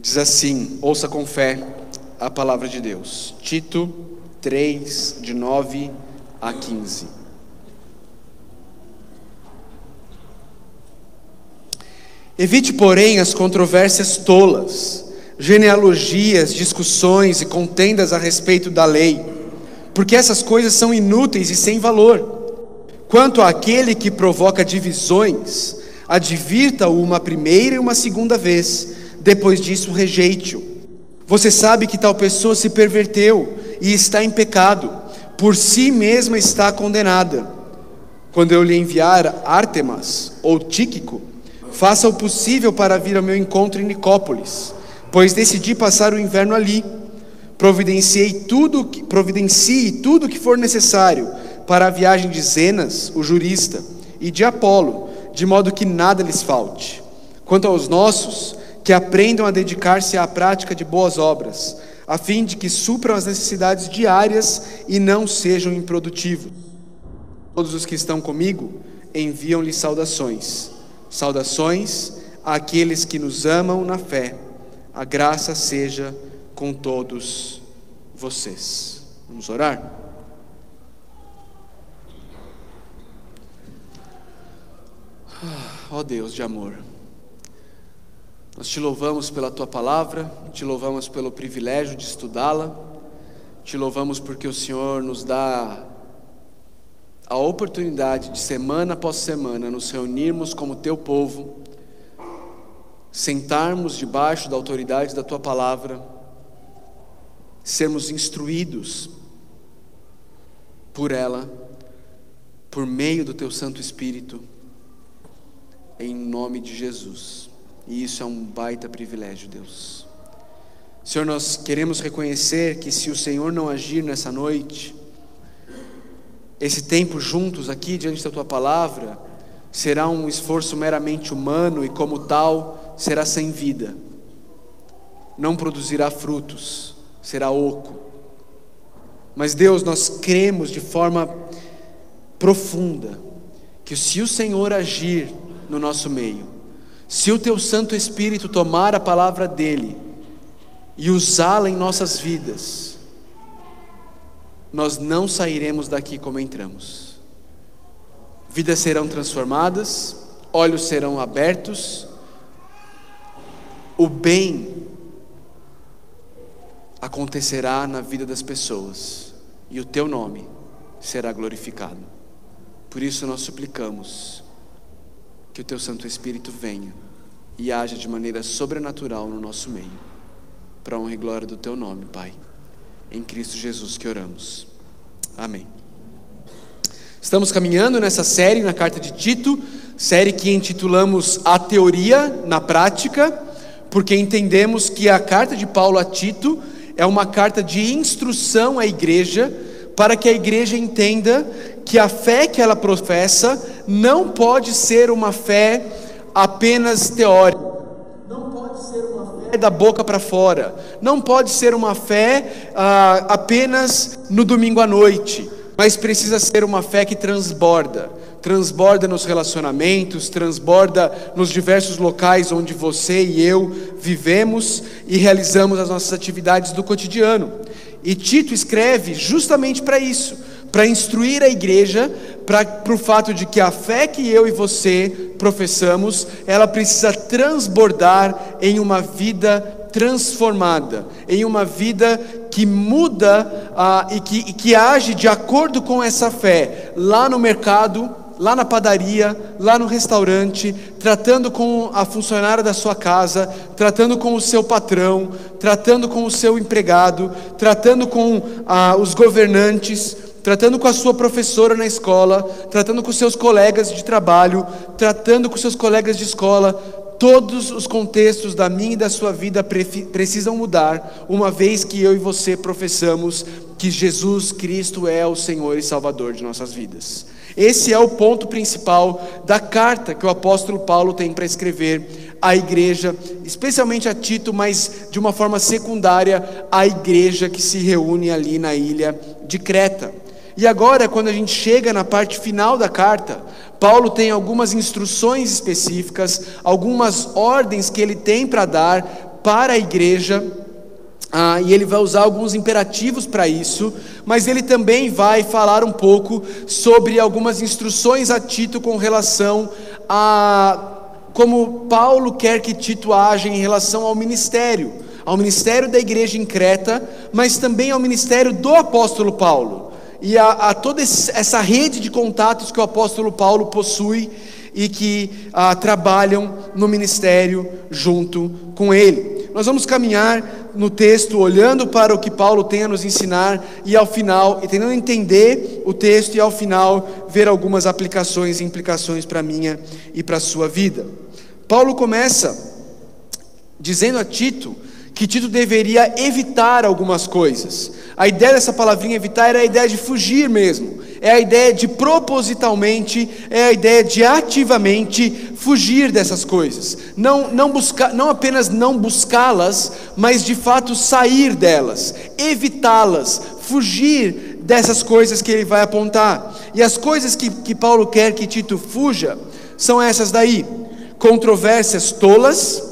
Diz assim: ouça com fé a palavra de Deus. Tito 3, de 9 a 15. Evite, porém, as controvérsias tolas, genealogias, discussões e contendas a respeito da lei, porque essas coisas são inúteis e sem valor. Quanto àquele que provoca divisões, advirta-o uma primeira e uma segunda vez, depois disso rejeite-o. Você sabe que tal pessoa se perverteu e está em pecado, por si mesma está condenada. Quando eu lhe enviar Artemas ou Tíquico, faça o possível para vir ao meu encontro em Nicópolis, pois decidi passar o inverno ali. Providenciei tudo, providencie tudo o que for necessário para a viagem de Zenas, o jurista, e de Apolo, de modo que nada lhes falte. Quanto aos nossos, que aprendam a dedicar-se à prática de boas obras, a fim de que supram as necessidades diárias e não sejam improdutivos. Todos os que estão comigo enviam-lhe saudações. Saudações àqueles que nos amam na fé. A graça seja com todos vocês. Vamos orar? Ah, ó oh Deus de amor. Nós te louvamos pela tua palavra, te louvamos pelo privilégio de estudá-la, te louvamos porque o Senhor nos dá a oportunidade de semana após semana nos reunirmos como teu povo, sentarmos debaixo da autoridade da tua palavra, sermos instruídos por ela, por meio do teu Santo Espírito, em nome de Jesus. E isso é um baita privilégio, Deus. Senhor, nós queremos reconhecer que se o Senhor não agir nessa noite, esse tempo juntos aqui diante da tua palavra será um esforço meramente humano e, como tal, será sem vida, não produzirá frutos, será oco. Mas, Deus, nós cremos de forma profunda que se o Senhor agir no nosso meio, se o teu Santo Espírito tomar a palavra dele e usá-la em nossas vidas, nós não sairemos daqui como entramos. Vidas serão transformadas, olhos serão abertos, o bem acontecerá na vida das pessoas e o teu nome será glorificado. Por isso nós suplicamos que o teu Santo Espírito venha e haja de maneira sobrenatural no nosso meio, para honra e glória do teu nome, Pai. Em Cristo Jesus que oramos. Amém. Estamos caminhando nessa série na carta de Tito, série que intitulamos A Teoria na Prática, porque entendemos que a carta de Paulo a Tito é uma carta de instrução à igreja, para que a igreja entenda que a fé que ela professa não pode ser uma fé apenas teórica. Não pode ser uma fé da boca para fora. Não pode ser uma fé ah, apenas no domingo à noite. Mas precisa ser uma fé que transborda. Transborda nos relacionamentos, transborda nos diversos locais onde você e eu vivemos e realizamos as nossas atividades do cotidiano. E Tito escreve justamente para isso para instruir a igreja para o fato de que a fé que eu e você professamos, ela precisa transbordar em uma vida transformada, em uma vida que muda ah, e, que, e que age de acordo com essa fé, lá no mercado, lá na padaria, lá no restaurante, tratando com a funcionária da sua casa, tratando com o seu patrão, tratando com o seu empregado, tratando com ah, os governantes tratando com a sua professora na escola, tratando com seus colegas de trabalho, tratando com seus colegas de escola, todos os contextos da minha e da sua vida precisam mudar, uma vez que eu e você professamos que Jesus Cristo é o Senhor e Salvador de nossas vidas. Esse é o ponto principal da carta que o apóstolo Paulo tem para escrever à igreja, especialmente a Tito, mas de uma forma secundária à igreja que se reúne ali na ilha de Creta. E agora, quando a gente chega na parte final da carta, Paulo tem algumas instruções específicas, algumas ordens que ele tem para dar para a igreja. Ah, e ele vai usar alguns imperativos para isso, mas ele também vai falar um pouco sobre algumas instruções a Tito com relação a como Paulo quer que Tito age em relação ao ministério, ao ministério da igreja em Creta, mas também ao ministério do apóstolo Paulo e a, a toda essa rede de contatos que o apóstolo Paulo possui e que ah, trabalham no ministério junto com ele. Nós vamos caminhar no texto olhando para o que Paulo tem a nos ensinar e ao final, e tentando entender o texto e ao final ver algumas aplicações e implicações para a minha e para a sua vida. Paulo começa dizendo a Tito que Tito deveria evitar algumas coisas. A ideia dessa palavrinha evitar era a ideia de fugir mesmo, é a ideia de propositalmente, é a ideia de ativamente fugir dessas coisas. Não, não, buscar, não apenas não buscá-las, mas de fato sair delas, evitá-las, fugir dessas coisas que ele vai apontar. E as coisas que, que Paulo quer que Tito fuja são essas daí: controvérsias tolas,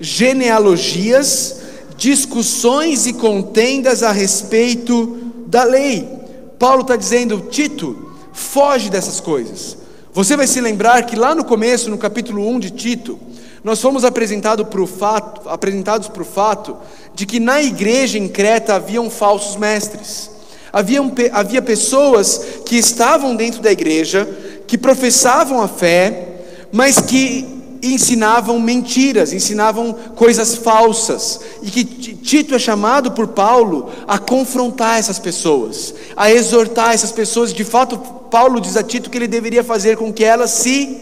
genealogias, discussões e contendas a respeito da lei. Paulo está dizendo, Tito, foge dessas coisas. Você vai se lembrar que lá no começo, no capítulo 1 de Tito, nós fomos apresentado fato, apresentados para o fato de que na igreja em Creta haviam falsos mestres. Havia, havia pessoas que estavam dentro da igreja, que professavam a fé, mas que ensinavam mentiras, ensinavam coisas falsas, e que Tito é chamado por Paulo a confrontar essas pessoas, a exortar essas pessoas. De fato, Paulo diz a Tito que ele deveria fazer com que elas se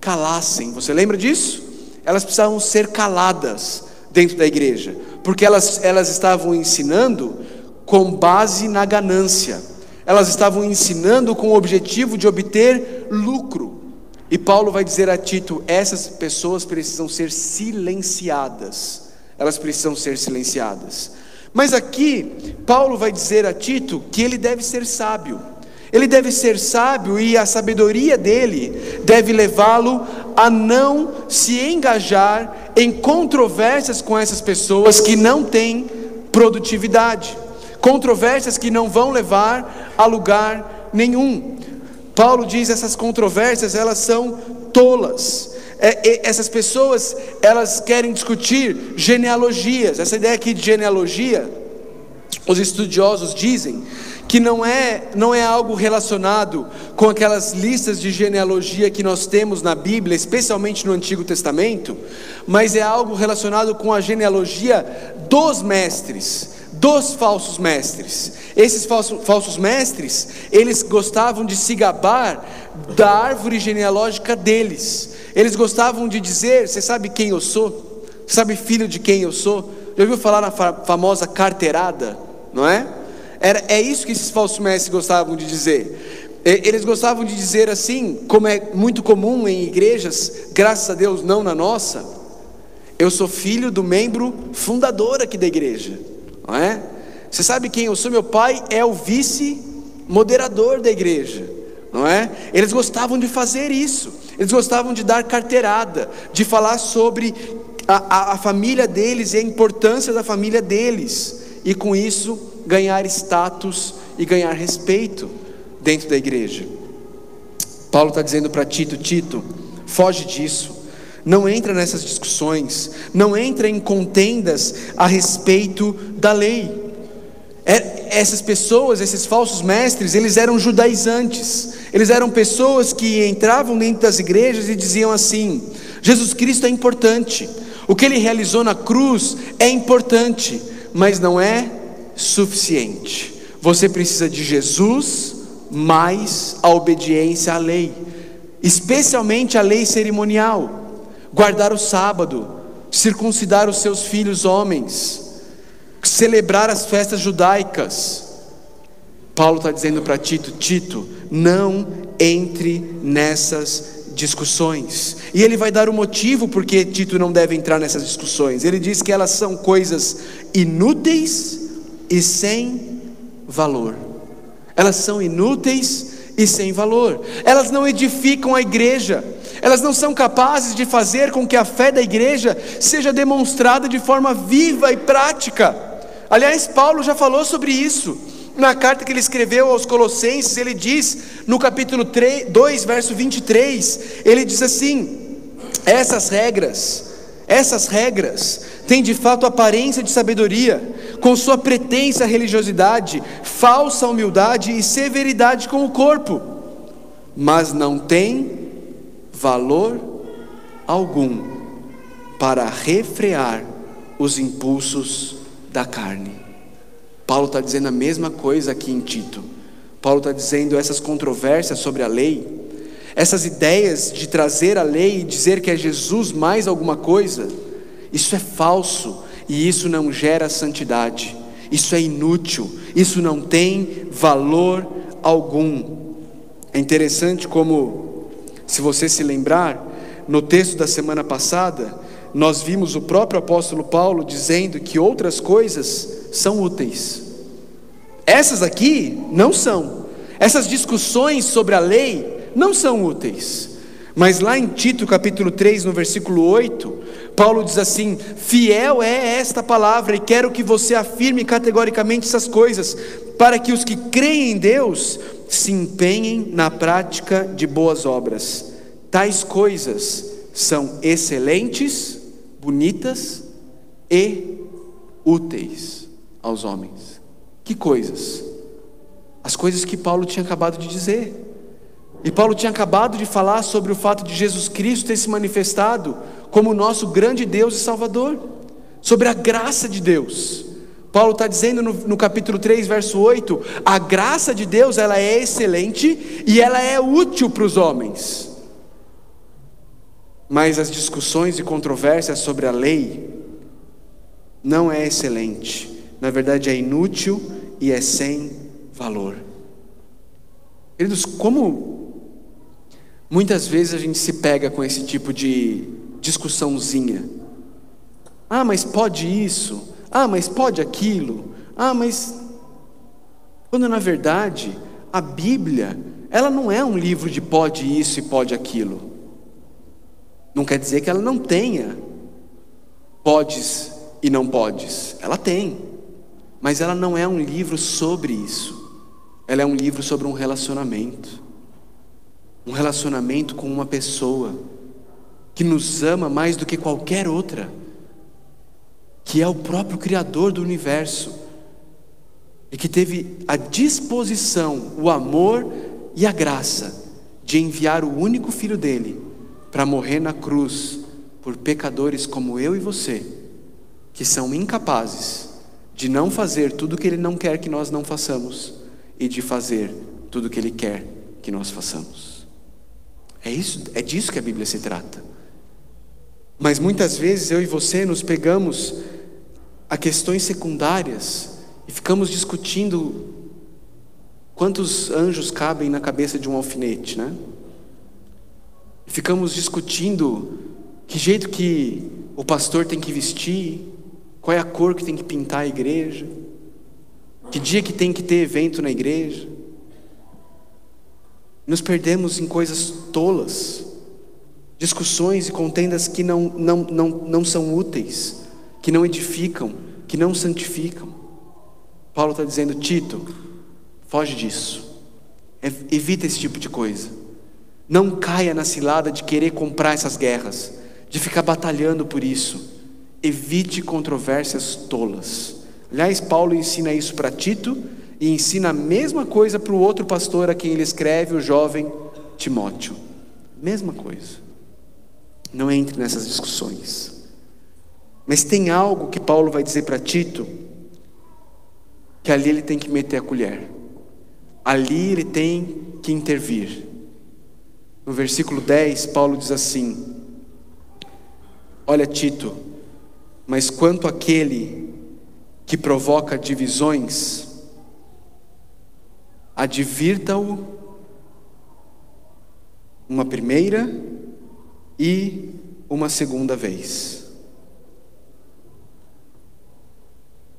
calassem. Você lembra disso? Elas precisavam ser caladas dentro da igreja, porque elas, elas estavam ensinando com base na ganância, elas estavam ensinando com o objetivo de obter lucro. E Paulo vai dizer a Tito: essas pessoas precisam ser silenciadas. Elas precisam ser silenciadas. Mas aqui, Paulo vai dizer a Tito que ele deve ser sábio. Ele deve ser sábio e a sabedoria dele deve levá-lo a não se engajar em controvérsias com essas pessoas que não têm produtividade, controvérsias que não vão levar a lugar nenhum. Paulo diz essas controvérsias elas são tolas. É, essas pessoas elas querem discutir genealogias. Essa ideia aqui de genealogia, os estudiosos dizem que não é não é algo relacionado com aquelas listas de genealogia que nós temos na Bíblia, especialmente no Antigo Testamento, mas é algo relacionado com a genealogia dos mestres dos falsos mestres. Esses falsos, falsos mestres, eles gostavam de se gabar da árvore genealógica deles. Eles gostavam de dizer: Você sabe quem eu sou? Você sabe filho de quem eu sou? Já ouviu falar na famosa carteirada? Não é? Era, é isso que esses falsos mestres gostavam de dizer. Eles gostavam de dizer assim, como é muito comum em igrejas, graças a Deus não na nossa. Eu sou filho do membro fundador aqui da igreja não é? Você sabe quem eu sou? Meu pai é o vice-moderador da igreja, não é? Eles gostavam de fazer isso, eles gostavam de dar carteirada, de falar sobre a, a, a família deles e a importância da família deles, e com isso ganhar status e ganhar respeito dentro da igreja. Paulo está dizendo para Tito: Tito, foge disso não entra nessas discussões, não entra em contendas a respeito da lei. É, essas pessoas, esses falsos mestres, eles eram judaizantes, eles eram pessoas que entravam dentro das igrejas e diziam assim: Jesus Cristo é importante, o que ele realizou na cruz é importante, mas não é suficiente. Você precisa de Jesus mais a obediência à lei, especialmente a lei cerimonial guardar o sábado, circuncidar os seus filhos homens, celebrar as festas judaicas. Paulo está dizendo para Tito: Tito, não entre nessas discussões. E ele vai dar o motivo porque Tito não deve entrar nessas discussões. Ele diz que elas são coisas inúteis e sem valor. Elas são inúteis e sem valor. Elas não edificam a igreja elas não são capazes de fazer com que a fé da igreja seja demonstrada de forma viva e prática. Aliás, Paulo já falou sobre isso. Na carta que ele escreveu aos Colossenses, ele diz, no capítulo 3, 2, verso 23, ele diz assim: essas regras, essas regras têm de fato aparência de sabedoria, com sua pretensa religiosidade, falsa humildade e severidade com o corpo, mas não têm valor algum para refrear os impulsos da carne. Paulo está dizendo a mesma coisa aqui em Tito. Paulo está dizendo essas controvérsias sobre a lei, essas ideias de trazer a lei e dizer que é Jesus mais alguma coisa, isso é falso e isso não gera santidade, isso é inútil, isso não tem valor algum. É interessante como se você se lembrar, no texto da semana passada, nós vimos o próprio apóstolo Paulo dizendo que outras coisas são úteis. Essas aqui não são. Essas discussões sobre a lei não são úteis. Mas lá em Tito capítulo 3, no versículo 8, Paulo diz assim: Fiel é esta palavra, e quero que você afirme categoricamente essas coisas, para que os que creem em Deus se empenhem na prática de boas obras. Tais coisas são excelentes, bonitas e úteis aos homens. Que coisas? As coisas que Paulo tinha acabado de dizer. E Paulo tinha acabado de falar sobre o fato de Jesus Cristo ter se manifestado como nosso grande Deus e Salvador, sobre a graça de Deus. Paulo está dizendo no, no, capítulo 3, verso 8: a graça de Deus ela é excelente e ela é útil para os homens. Mas as discussões e controvérsias sobre a lei não é excelente, na verdade é inútil e é sem valor. Queridos, como muitas vezes a gente se pega com esse tipo de discussãozinha. Ah, mas pode isso? Ah, mas pode aquilo. Ah, mas. Quando na verdade, a Bíblia, ela não é um livro de pode isso e pode aquilo. Não quer dizer que ela não tenha podes e não podes. Ela tem. Mas ela não é um livro sobre isso. Ela é um livro sobre um relacionamento. Um relacionamento com uma pessoa que nos ama mais do que qualquer outra que é o próprio Criador do universo, e que teve a disposição, o amor e a graça de enviar o único filho dele para morrer na cruz por pecadores como eu e você, que são incapazes de não fazer tudo que ele não quer que nós não façamos e de fazer tudo que ele quer que nós façamos. É isso, é disso que a Bíblia se trata. Mas muitas vezes eu e você nos pegamos a questões secundárias e ficamos discutindo quantos anjos cabem na cabeça de um alfinete, né? Ficamos discutindo que jeito que o pastor tem que vestir, qual é a cor que tem que pintar a igreja, que dia que tem que ter evento na igreja. Nos perdemos em coisas tolas, discussões e contendas que não, não, não, não são úteis que não edificam, que não santificam. Paulo está dizendo, Tito, foge disso, evita esse tipo de coisa. Não caia na cilada de querer comprar essas guerras, de ficar batalhando por isso. Evite controvérsias tolas. Aliás, Paulo ensina isso para Tito e ensina a mesma coisa para o outro pastor a quem ele escreve, o jovem Timóteo. Mesma coisa. Não entre nessas discussões. Mas tem algo que Paulo vai dizer para Tito, que ali ele tem que meter a colher, ali ele tem que intervir. No versículo 10, Paulo diz assim: Olha, Tito, mas quanto àquele que provoca divisões, advirta-o uma primeira e uma segunda vez.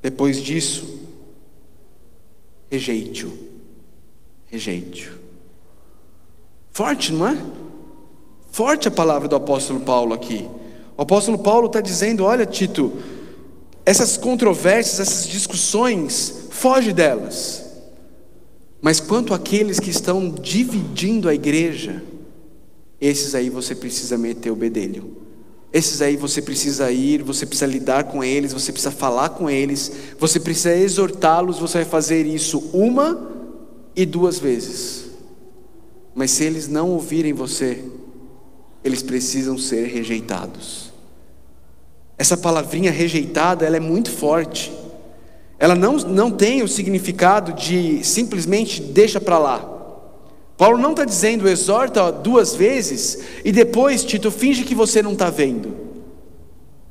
Depois disso, rejeite-o. Rejeite-o. Forte, não é? Forte a palavra do apóstolo Paulo aqui. O apóstolo Paulo está dizendo: olha, Tito, essas controvérsias, essas discussões, foge delas. Mas quanto àqueles que estão dividindo a igreja, esses aí você precisa meter o bedelho. Esses aí você precisa ir, você precisa lidar com eles, você precisa falar com eles, você precisa exortá-los, você vai fazer isso uma e duas vezes. Mas se eles não ouvirem você, eles precisam ser rejeitados. Essa palavrinha rejeitada, ela é muito forte. Ela não, não tem o significado de simplesmente deixa para lá. Paulo não está dizendo exorta duas vezes e depois, Tito, finge que você não está vendo.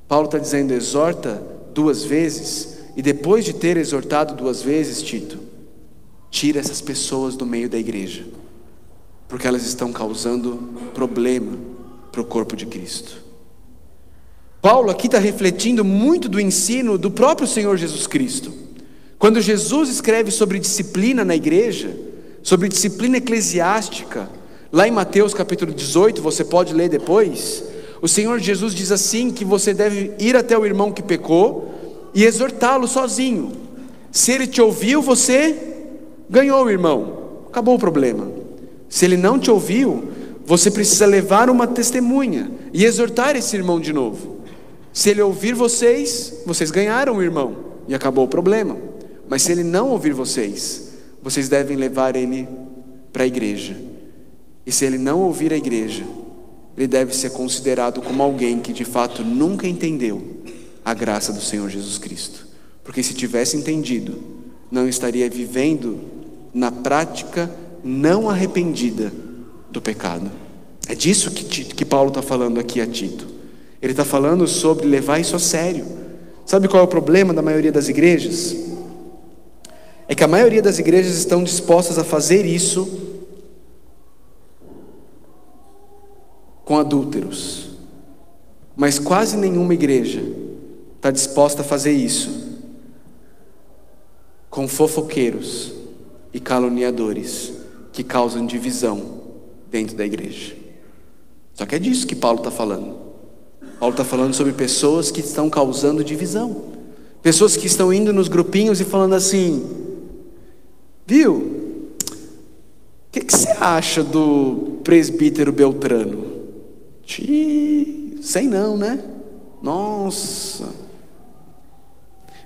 Paulo está dizendo exorta duas vezes e depois de ter exortado duas vezes, Tito, tira essas pessoas do meio da igreja, porque elas estão causando problema para o corpo de Cristo. Paulo aqui está refletindo muito do ensino do próprio Senhor Jesus Cristo. Quando Jesus escreve sobre disciplina na igreja, sobre disciplina eclesiástica, lá em Mateus capítulo 18, você pode ler depois, o Senhor Jesus diz assim: que você deve ir até o irmão que pecou e exortá-lo sozinho. Se ele te ouviu, você ganhou o irmão, acabou o problema. Se ele não te ouviu, você precisa levar uma testemunha e exortar esse irmão de novo. Se ele ouvir vocês, vocês ganharam o irmão e acabou o problema. Mas se ele não ouvir vocês, vocês devem levar ele para a igreja. E se ele não ouvir a igreja, ele deve ser considerado como alguém que de fato nunca entendeu a graça do Senhor Jesus Cristo. Porque se tivesse entendido, não estaria vivendo na prática não arrependida do pecado. É disso que, que Paulo está falando aqui a Tito. Ele está falando sobre levar isso a sério. Sabe qual é o problema da maioria das igrejas? É que a maioria das igrejas estão dispostas a fazer isso com adúlteros, mas quase nenhuma igreja está disposta a fazer isso com fofoqueiros e caluniadores que causam divisão dentro da igreja. Só que é disso que Paulo está falando. Paulo está falando sobre pessoas que estão causando divisão, pessoas que estão indo nos grupinhos e falando assim: viu? O que, que você acha do presbítero Beltrano? Ti, sei não, né? Nossa.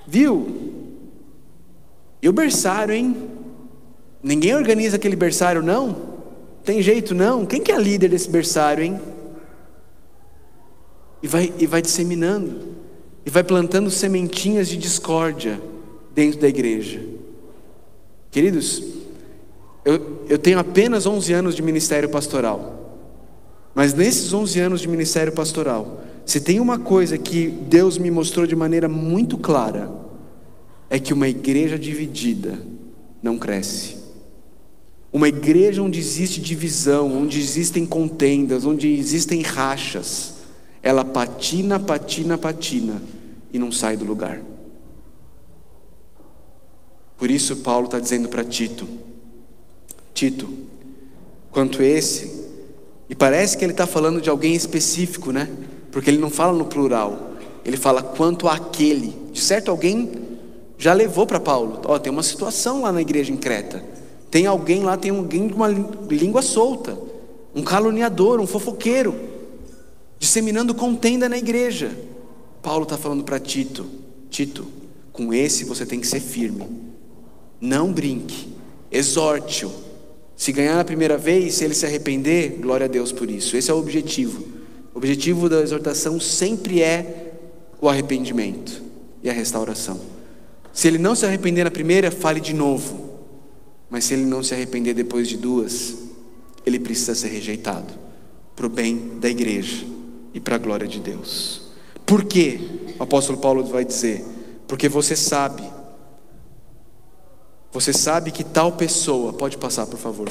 Viu? E o berçário, hein? Ninguém organiza aquele berçário, não? Tem jeito não? Quem que é líder desse berçário, hein? E vai, e vai disseminando, e vai plantando sementinhas de discórdia dentro da igreja. Queridos, eu, eu tenho apenas 11 anos de ministério pastoral, mas nesses 11 anos de ministério pastoral, se tem uma coisa que Deus me mostrou de maneira muito clara, é que uma igreja dividida não cresce. Uma igreja onde existe divisão, onde existem contendas, onde existem rachas, ela patina, patina, patina e não sai do lugar. Por isso, Paulo está dizendo para Tito: Tito, quanto esse, e parece que ele está falando de alguém específico, né? Porque ele não fala no plural, ele fala quanto àquele. De certo, alguém já levou para Paulo: Ó, oh, tem uma situação lá na igreja em Creta. Tem alguém lá, tem alguém com uma língua solta, um caluniador, um fofoqueiro, disseminando contenda na igreja. Paulo está falando para Tito: Tito, com esse você tem que ser firme, não brinque, exorte-o. Se ganhar na primeira vez, se ele se arrepender, glória a Deus por isso. Esse é o objetivo. O objetivo da exortação sempre é o arrependimento e a restauração. Se ele não se arrepender na primeira, fale de novo. Mas se ele não se arrepender depois de duas, ele precisa ser rejeitado para o bem da igreja e para a glória de Deus. Por quê? O apóstolo Paulo vai dizer: porque você sabe, você sabe que tal pessoa, pode passar por favor,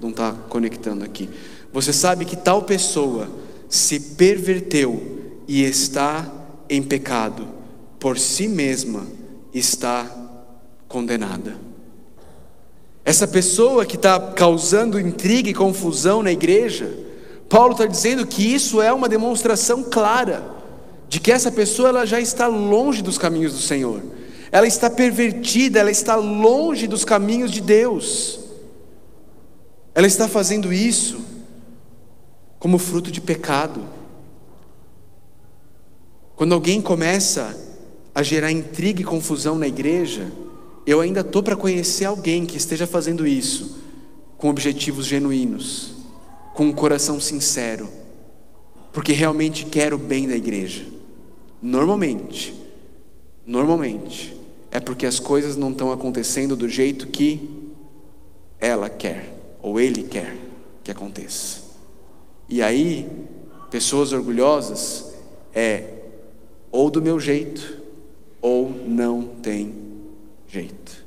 não está conectando aqui. Você sabe que tal pessoa se perverteu e está em pecado, por si mesma está condenada. Essa pessoa que está causando intriga e confusão na igreja, Paulo está dizendo que isso é uma demonstração clara de que essa pessoa ela já está longe dos caminhos do Senhor, ela está pervertida, ela está longe dos caminhos de Deus, ela está fazendo isso como fruto de pecado. Quando alguém começa a gerar intriga e confusão na igreja, eu ainda estou para conhecer alguém que esteja fazendo isso com objetivos genuínos, com um coração sincero, porque realmente quer o bem da igreja. Normalmente, normalmente, é porque as coisas não estão acontecendo do jeito que ela quer, ou ele quer que aconteça. E aí, pessoas orgulhosas é ou do meu jeito, ou não tem jeito.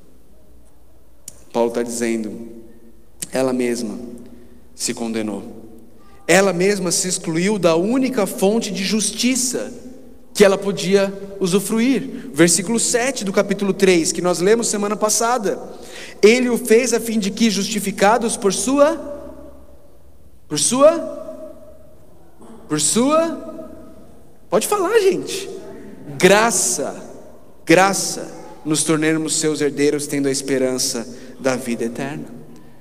Paulo está dizendo, ela mesma se condenou, ela mesma se excluiu da única fonte de justiça que ela podia usufruir. Versículo 7 do capítulo 3, que nós lemos semana passada. Ele o fez a fim de que, justificados por sua, por sua, por sua, pode falar, gente, graça, graça, nos tornemos seus herdeiros, tendo a esperança da vida eterna.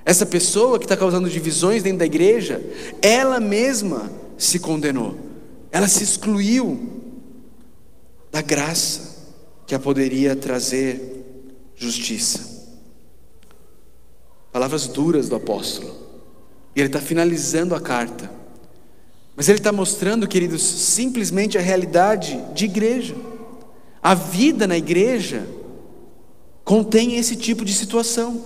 Essa pessoa que está causando divisões dentro da igreja, ela mesma se condenou, ela se excluiu da graça que a poderia trazer justiça. Palavras duras do apóstolo, e ele está finalizando a carta, mas ele está mostrando, queridos, simplesmente a realidade de igreja. A vida na igreja contém esse tipo de situação.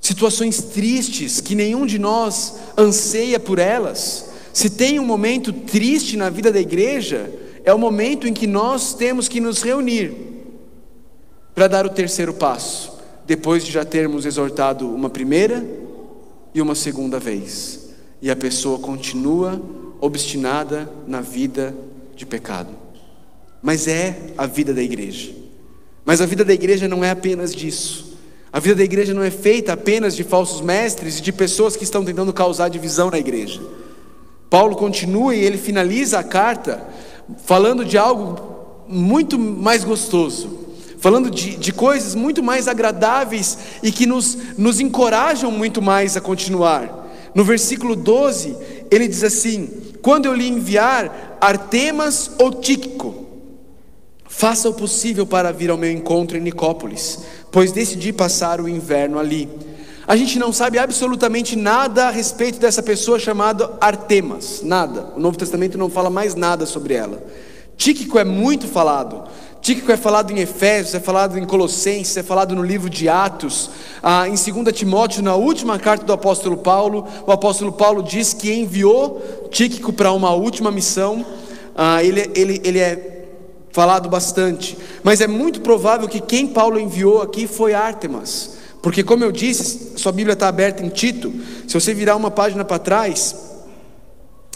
Situações tristes que nenhum de nós anseia por elas. Se tem um momento triste na vida da igreja, é o momento em que nós temos que nos reunir para dar o terceiro passo, depois de já termos exortado uma primeira e uma segunda vez, e a pessoa continua obstinada na vida de pecado. Mas é a vida da igreja. Mas a vida da igreja não é apenas disso. A vida da igreja não é feita apenas de falsos mestres e de pessoas que estão tentando causar divisão na igreja. Paulo continua e ele finaliza a carta falando de algo muito mais gostoso, falando de, de coisas muito mais agradáveis e que nos, nos encorajam muito mais a continuar. No versículo 12, ele diz assim: Quando eu lhe enviar Artemas ou Tíquico, Faça o possível para vir ao meu encontro em Nicópolis, pois decidi passar o inverno ali. A gente não sabe absolutamente nada a respeito dessa pessoa chamada Artemas, nada. O Novo Testamento não fala mais nada sobre ela. Tíquico é muito falado. Tíquico é falado em Efésios, é falado em Colossenses, é falado no livro de Atos, ah, em 2 Timóteo, na última carta do apóstolo Paulo, o apóstolo Paulo diz que enviou Tíquico para uma última missão. Ah, ele, ele, ele é falado bastante, mas é muito provável que quem Paulo enviou aqui foi Artemas, porque, como eu disse, sua Bíblia está aberta em Tito, se você virar uma página para trás,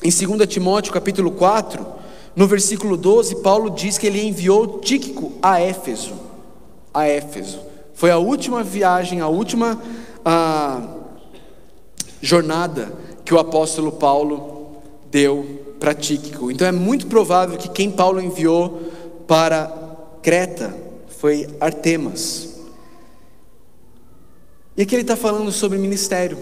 em 2 Timóteo capítulo 4, no versículo 12, Paulo diz que ele enviou Tíquico a Éfeso, a Éfeso, foi a última viagem, a última a, jornada que o apóstolo Paulo deu para Tíquico, então é muito provável que quem Paulo enviou para Creta foi Artemas. E aqui ele está falando sobre ministério,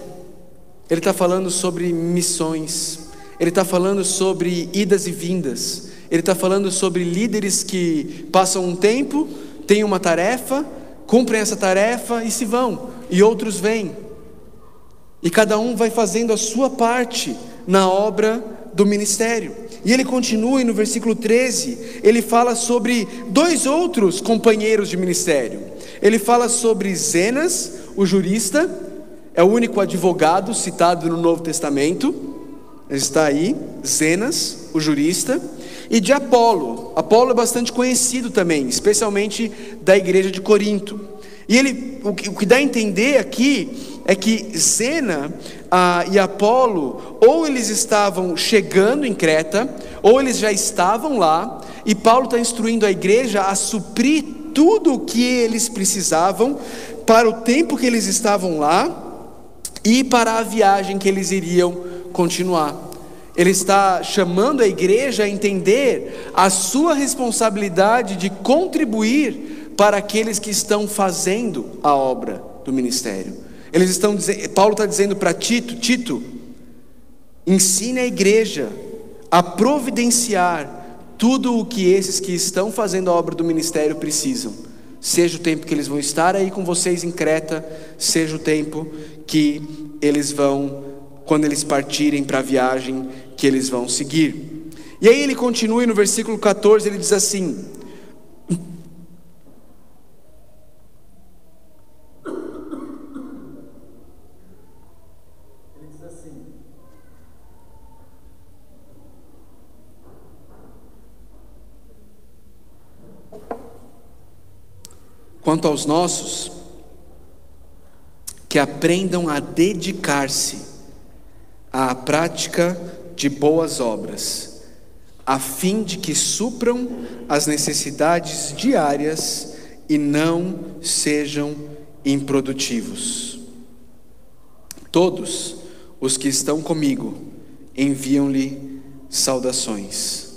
ele está falando sobre missões, ele está falando sobre idas e vindas, ele está falando sobre líderes que passam um tempo, têm uma tarefa, cumprem essa tarefa e se vão, e outros vêm. E cada um vai fazendo a sua parte na obra do ministério. E ele continua e no versículo 13, ele fala sobre dois outros companheiros de ministério. Ele fala sobre Zenas, o jurista, é o único advogado citado no Novo Testamento. Está aí, Zenas, o jurista, e de Apolo. Apolo é bastante conhecido também, especialmente da igreja de Corinto. E ele, o que, dá a entender aqui é que Zena ah, e Apolo, ou eles estavam chegando em Creta, ou eles já estavam lá, e Paulo está instruindo a igreja a suprir tudo o que eles precisavam para o tempo que eles estavam lá e para a viagem que eles iriam continuar. Ele está chamando a igreja a entender a sua responsabilidade de contribuir para aqueles que estão fazendo a obra do ministério. Eles estão dizendo, Paulo está dizendo para Tito, Tito, ensine a igreja a providenciar tudo o que esses que estão fazendo a obra do ministério precisam. Seja o tempo que eles vão estar aí com vocês em Creta, seja o tempo que eles vão, quando eles partirem para a viagem que eles vão seguir. E aí ele continua no versículo 14, ele diz assim: Quanto aos nossos, que aprendam a dedicar-se à prática de boas obras, a fim de que supram as necessidades diárias e não sejam improdutivos. Todos os que estão comigo enviam-lhe saudações.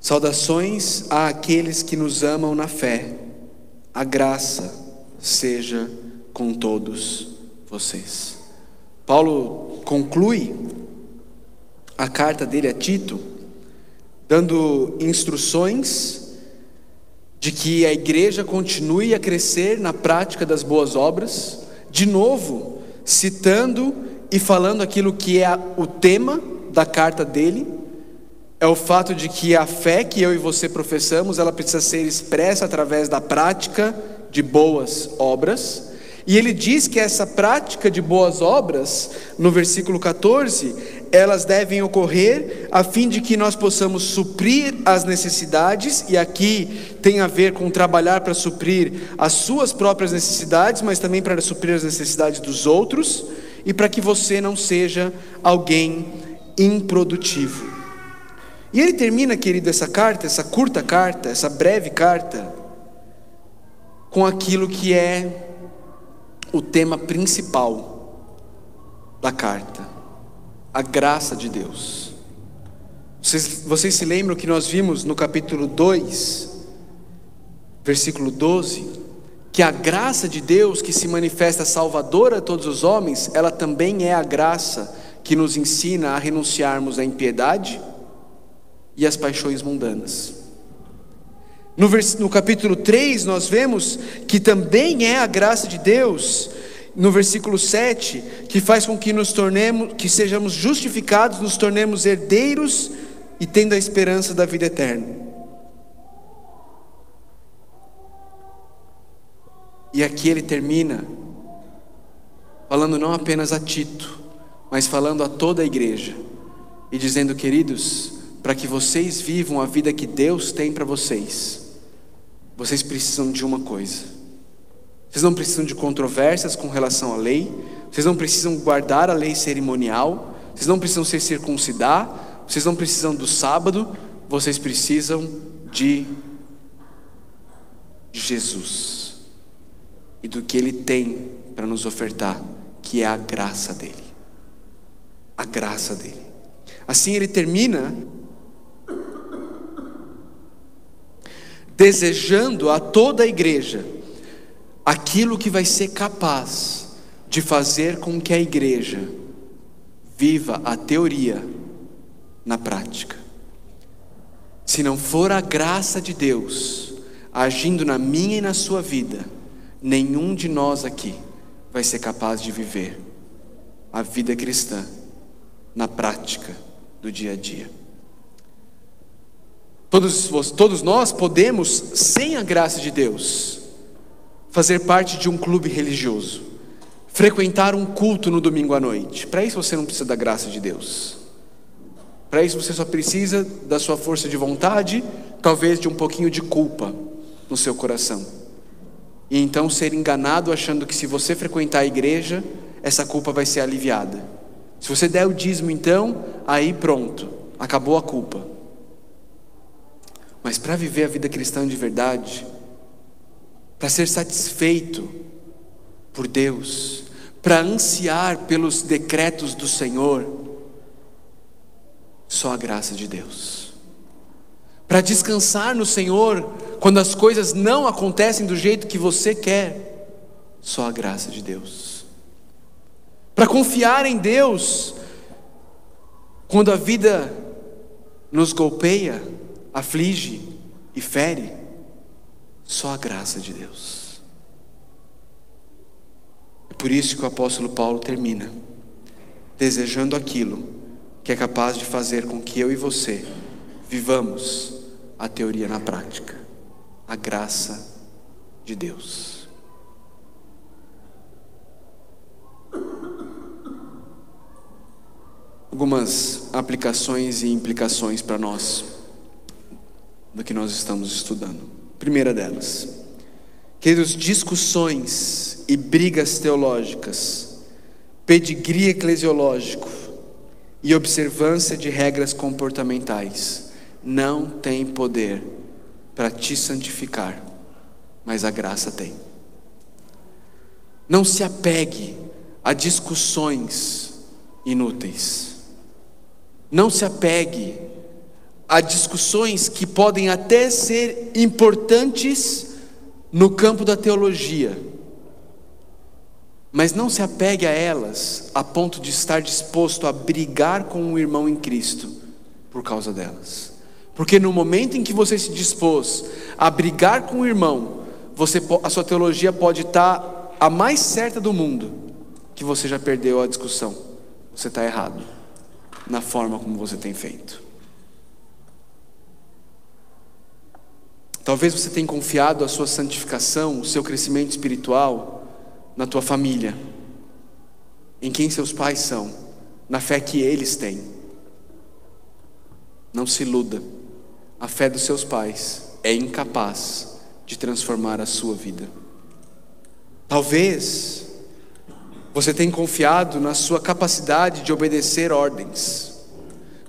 Saudações àqueles que nos amam na fé a graça seja com todos vocês. Paulo conclui a carta dele a Tito, dando instruções de que a igreja continue a crescer na prática das boas obras, de novo, citando e falando aquilo que é o tema da carta dele, é o fato de que a fé que eu e você professamos, ela precisa ser expressa através da prática de boas obras. E ele diz que essa prática de boas obras, no versículo 14, elas devem ocorrer a fim de que nós possamos suprir as necessidades, e aqui tem a ver com trabalhar para suprir as suas próprias necessidades, mas também para suprir as necessidades dos outros, e para que você não seja alguém improdutivo. E ele termina, querido, essa carta, essa curta carta, essa breve carta, com aquilo que é o tema principal da carta: a graça de Deus. Vocês, vocês se lembram que nós vimos no capítulo 2, versículo 12, que a graça de Deus que se manifesta salvadora a todos os homens, ela também é a graça que nos ensina a renunciarmos à impiedade? E as paixões mundanas. No, no capítulo 3, nós vemos que também é a graça de Deus, no versículo 7, que faz com que nos tornemos, que sejamos justificados, nos tornemos herdeiros e tendo a esperança da vida eterna. E aqui ele termina falando não apenas a Tito, mas falando a toda a igreja e dizendo, queridos, para que vocês vivam a vida que Deus tem para vocês, vocês precisam de uma coisa. Vocês não precisam de controvérsias com relação à lei, vocês não precisam guardar a lei cerimonial, vocês não precisam se circuncidar, vocês não precisam do sábado, vocês precisam de Jesus e do que Ele tem para nos ofertar, que é a graça dele. A graça dele. Assim ele termina desejando a toda a igreja aquilo que vai ser capaz de fazer com que a igreja viva a teoria na prática. Se não for a graça de Deus agindo na minha e na sua vida, nenhum de nós aqui vai ser capaz de viver a vida cristã na prática do dia a dia. Todos, todos nós podemos, sem a graça de Deus, fazer parte de um clube religioso, frequentar um culto no domingo à noite. Para isso você não precisa da graça de Deus. Para isso você só precisa da sua força de vontade, talvez de um pouquinho de culpa no seu coração. E então ser enganado achando que se você frequentar a igreja, essa culpa vai ser aliviada. Se você der o dízimo, então, aí pronto, acabou a culpa. Mas para viver a vida cristã de verdade, para ser satisfeito por Deus, para ansiar pelos decretos do Senhor, Só a graça de Deus. Para descansar no Senhor quando as coisas não acontecem do jeito que você quer, só a graça de Deus. Para confiar em Deus quando a vida nos golpeia, aflige e fere, só a graça de Deus. É por isso que o apóstolo Paulo termina, desejando aquilo que é capaz de fazer com que eu e você vivamos a teoria na prática, a graça de Deus. Algumas aplicações e implicações para nós do que nós estamos estudando. Primeira delas, queridos, discussões e brigas teológicas, pedigree eclesiológico, e observância de regras comportamentais não tem poder para te santificar, mas a graça tem. Não se apegue a discussões inúteis. Não se apegue a discussões que podem até ser importantes no campo da teologia mas não se apegue a elas a ponto de estar disposto a brigar com um irmão em Cristo por causa delas. Porque no momento em que você se dispôs a brigar com o irmão, você, a sua teologia pode estar a mais certa do mundo que você já perdeu a discussão. Você está errado na forma como você tem feito. Talvez você tenha confiado a sua santificação, o seu crescimento espiritual na tua família, em quem seus pais são, na fé que eles têm. Não se iluda, a fé dos seus pais é incapaz de transformar a sua vida. Talvez você tenha confiado na sua capacidade de obedecer ordens.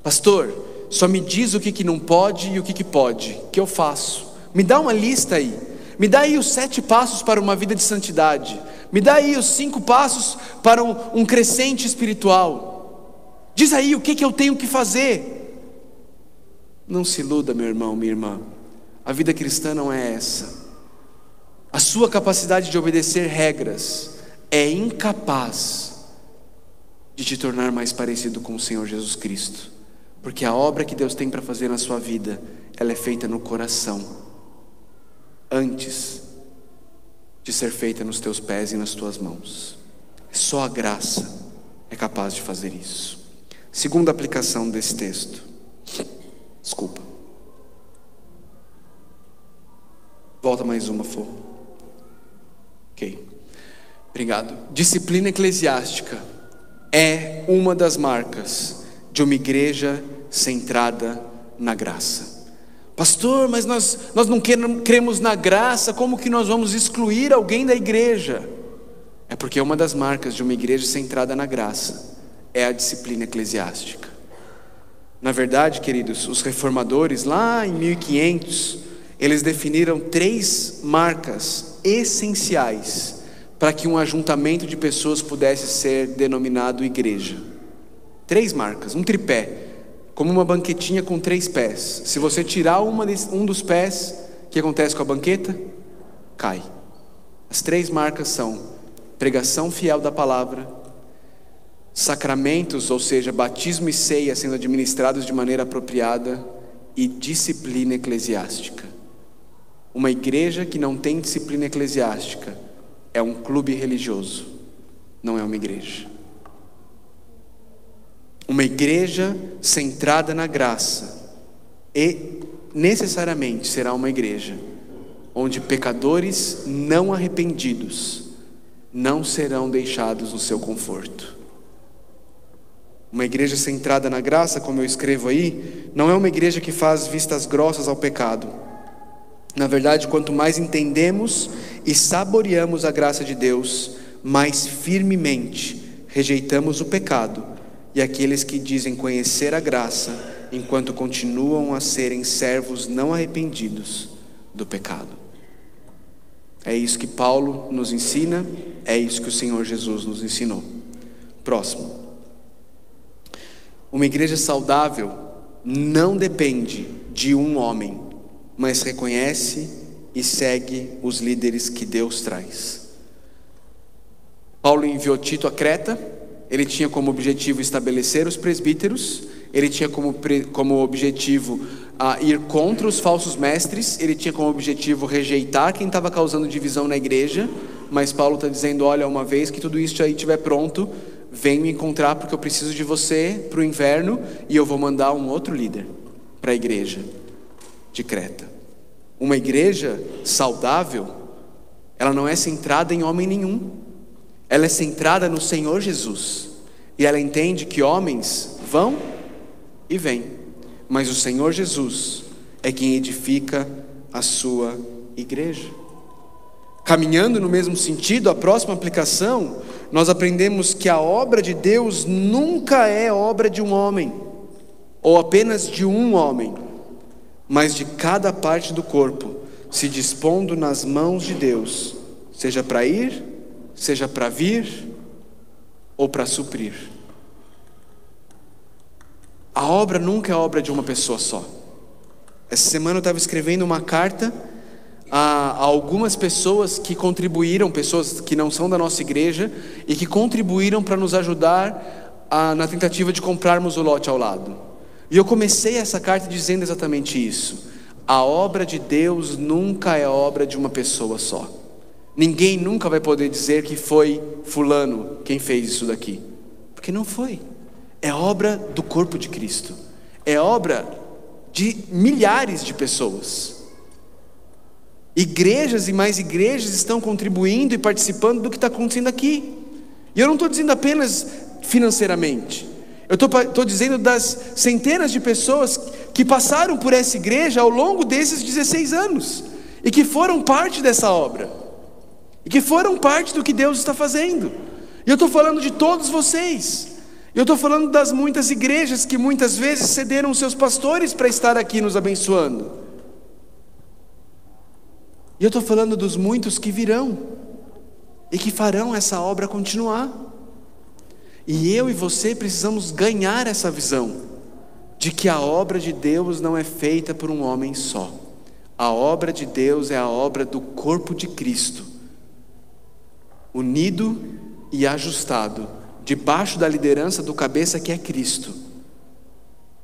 Pastor, só me diz o que, que não pode e o que, que pode, que eu faço. Me dá uma lista aí. Me dá aí os sete passos para uma vida de santidade. Me dá aí os cinco passos para um, um crescente espiritual. Diz aí o que, que eu tenho que fazer. Não se iluda, meu irmão, minha irmã. A vida cristã não é essa. A sua capacidade de obedecer regras é incapaz de te tornar mais parecido com o Senhor Jesus Cristo. Porque a obra que Deus tem para fazer na sua vida, ela é feita no coração. Antes de ser feita nos teus pés e nas tuas mãos. Só a graça é capaz de fazer isso. Segunda aplicação desse texto. Desculpa. Volta mais uma, for. Ok. Obrigado. Disciplina eclesiástica é uma das marcas de uma igreja centrada na graça. Pastor, mas nós, nós não cremos na graça, como que nós vamos excluir alguém da igreja? É porque uma das marcas de uma igreja centrada na graça é a disciplina eclesiástica. Na verdade, queridos, os reformadores, lá em 1500, eles definiram três marcas essenciais para que um ajuntamento de pessoas pudesse ser denominado igreja. Três marcas, um tripé como uma banquetinha com três pés. Se você tirar uma, um dos pés, o que acontece com a banqueta? Cai. As três marcas são pregação fiel da palavra, sacramentos, ou seja, batismo e ceia sendo administrados de maneira apropriada e disciplina eclesiástica. Uma igreja que não tem disciplina eclesiástica é um clube religioso, não é uma igreja. Uma igreja centrada na graça e necessariamente será uma igreja onde pecadores não arrependidos não serão deixados no seu conforto. Uma igreja centrada na graça, como eu escrevo aí, não é uma igreja que faz vistas grossas ao pecado. Na verdade, quanto mais entendemos e saboreamos a graça de Deus, mais firmemente rejeitamos o pecado e aqueles que dizem conhecer a graça, enquanto continuam a serem servos não arrependidos do pecado. É isso que Paulo nos ensina, é isso que o Senhor Jesus nos ensinou. Próximo. Uma igreja saudável não depende de um homem, mas reconhece e segue os líderes que Deus traz. Paulo enviou Tito a Creta, ele tinha como objetivo estabelecer os presbíteros, ele tinha como, como objetivo a ir contra os falsos mestres, ele tinha como objetivo rejeitar quem estava causando divisão na igreja, mas Paulo está dizendo: olha, uma vez que tudo isso aí estiver pronto, vem me encontrar porque eu preciso de você para o inverno e eu vou mandar um outro líder para a igreja de Creta. Uma igreja saudável, ela não é centrada em homem nenhum, ela é centrada no Senhor Jesus, e ela entende que homens vão e vêm, mas o Senhor Jesus é quem edifica a sua igreja. Caminhando no mesmo sentido, a próxima aplicação, nós aprendemos que a obra de Deus nunca é obra de um homem, ou apenas de um homem, mas de cada parte do corpo, se dispondo nas mãos de Deus, seja para ir, seja para vir ou para suprir. A obra nunca é obra de uma pessoa só. Essa semana eu estava escrevendo uma carta a, algumas pessoas que contribuíram, pessoas que não são da nossa igreja, e que contribuíram para nos ajudar a, na tentativa de comprarmos o lote ao lado. E eu comecei essa carta dizendo exatamente isso. A obra de Deus nunca é obra de uma pessoa só. Ninguém nunca vai poder dizer que foi Fulano quem fez isso daqui, porque não foi. É obra do corpo de Cristo, é obra de milhares de pessoas. Igrejas e mais igrejas estão contribuindo e participando do que está acontecendo aqui. E eu não estou dizendo apenas financeiramente, eu estou dizendo das centenas de pessoas que passaram por essa igreja ao longo desses 16 anos e que foram parte dessa obra, e que foram parte do que Deus está fazendo. E eu estou falando de todos vocês. Eu estou falando das muitas igrejas que muitas vezes cederam seus pastores para estar aqui nos abençoando. E eu estou falando dos muitos que virão e que farão essa obra continuar. E eu e você precisamos ganhar essa visão de que a obra de Deus não é feita por um homem só. A obra de Deus é a obra do corpo de Cristo, unido e ajustado debaixo da liderança do cabeça que é Cristo,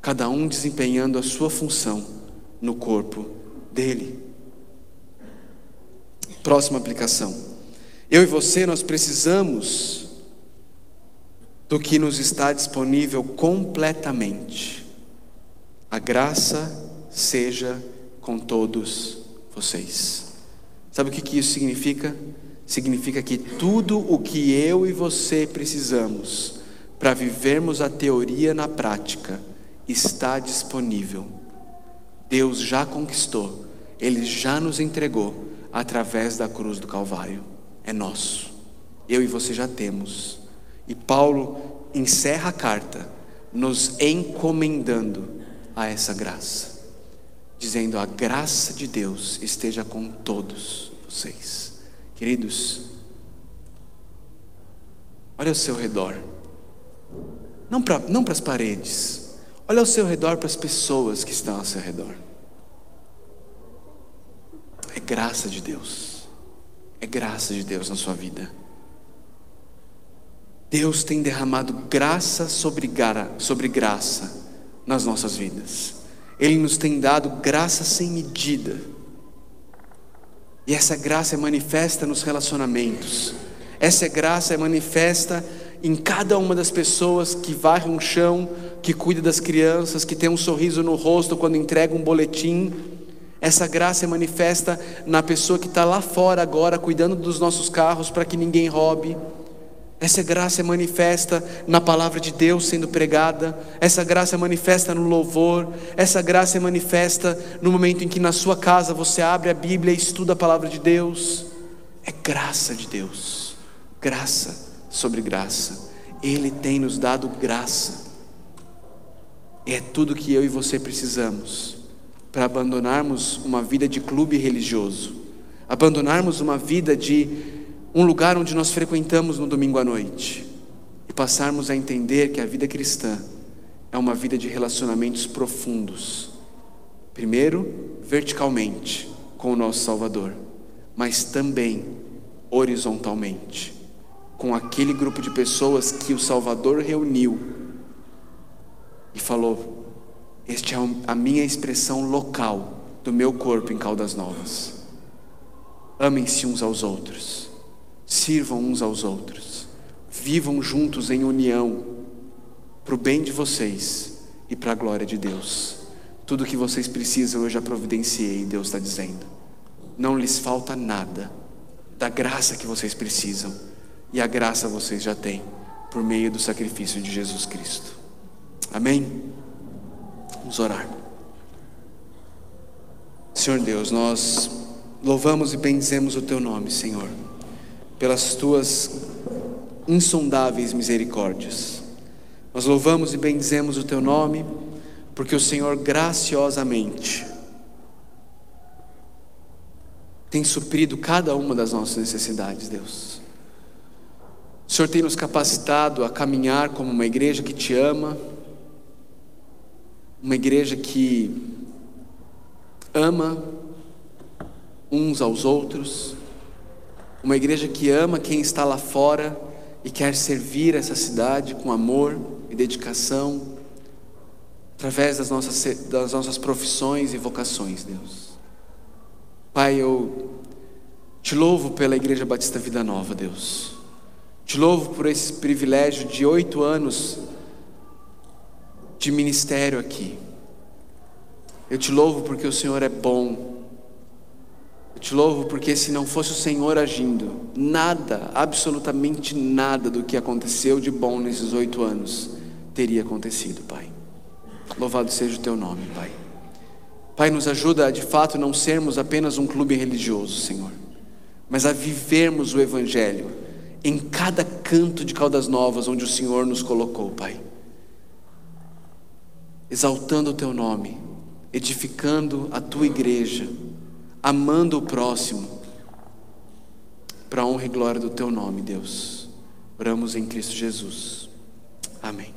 cada um desempenhando a sua função no corpo dele. Próxima aplicação. Eu e você, nós precisamos do que nos está disponível completamente. A graça seja com todos vocês. Sabe o que isso significa? Significa que tudo o que eu e você precisamos para vivermos a teoria na prática está disponível. Deus já conquistou, Ele já nos entregou através da cruz do Calvário. É nosso. Eu e você já temos. E Paulo encerra a carta nos encomendando a essa graça, dizendo: A graça de Deus esteja com todos vocês. Queridos, olha ao seu redor, não para não as paredes, olha ao seu redor para as pessoas que estão ao seu redor. É graça de Deus, é graça de Deus na sua vida. Deus tem derramado graça sobre, gra sobre graça nas nossas vidas. Ele nos tem dado graça sem medida. E essa graça é manifesta nos relacionamentos. Essa graça é manifesta em cada uma das pessoas que varre um chão, que cuida das crianças, que tem um sorriso no rosto quando entrega um boletim. Essa graça é manifesta na pessoa que está lá fora agora, cuidando dos nossos carros para que ninguém roube. Essa graça é manifesta na palavra de Deus sendo pregada, essa graça é manifesta no louvor, essa graça é manifesta no momento em que na sua casa você abre a Bíblia e estuda a palavra de Deus. É graça de Deus, graça sobre graça. Ele tem nos dado graça. É tudo que eu e você precisamos para abandonarmos uma vida de clube religioso, abandonarmos uma vida de um lugar onde nós frequentamos no domingo à noite e passarmos a entender que a vida cristã é uma vida de relacionamentos profundos. Primeiro, verticalmente, com o nosso Salvador, mas também horizontalmente, com aquele grupo de pessoas que o Salvador reuniu e falou: Este é a minha expressão local do meu corpo em Caldas Novas. Amem-se uns aos outros, sirvam uns aos outros, vivam juntos em união para o bem de vocês e para a glória de Deus. Tudo o que vocês precisam eu já providenciei, Deus está dizendo. Não lhes falta nada da graça que vocês precisam, e a graça vocês já têm por meio do sacrifício de Jesus Cristo. Amém? Vamos orar. Senhor Deus, nós louvamos e bendizemos o Teu nome, Senhor, pelas Tuas insondáveis misericórdias. Nós louvamos e bendizemos o teu nome, porque o Senhor graciosamente tem suprido cada uma das nossas necessidades, Deus. O Senhor tem nos capacitado a caminhar como uma igreja que te ama, uma igreja que ama uns aos outros, uma igreja que ama quem está lá fora e quer servir essa cidade com amor e dedicação, através das nossas, das nossas profissões e vocações, Deus. Pai, eu te louvo pela Igreja Batista Vida Nova, Deus. Te louvo por esse privilégio de oito anos de ministério aqui. Eu te louvo porque o Senhor é bom eu te louvo porque se não fosse o Senhor agindo, nada, absolutamente nada do que aconteceu de bom nesses oito anos teria acontecido, Pai. Louvado seja o teu nome, Pai. Pai, nos ajuda a de fato não sermos apenas um clube religioso, Senhor, mas a vivermos o Evangelho em cada canto de Caldas Novas onde o Senhor nos colocou, Pai. Exaltando o teu nome, edificando a tua igreja amando o próximo, para a honra e glória do teu nome, Deus. Oramos em Cristo Jesus. Amém.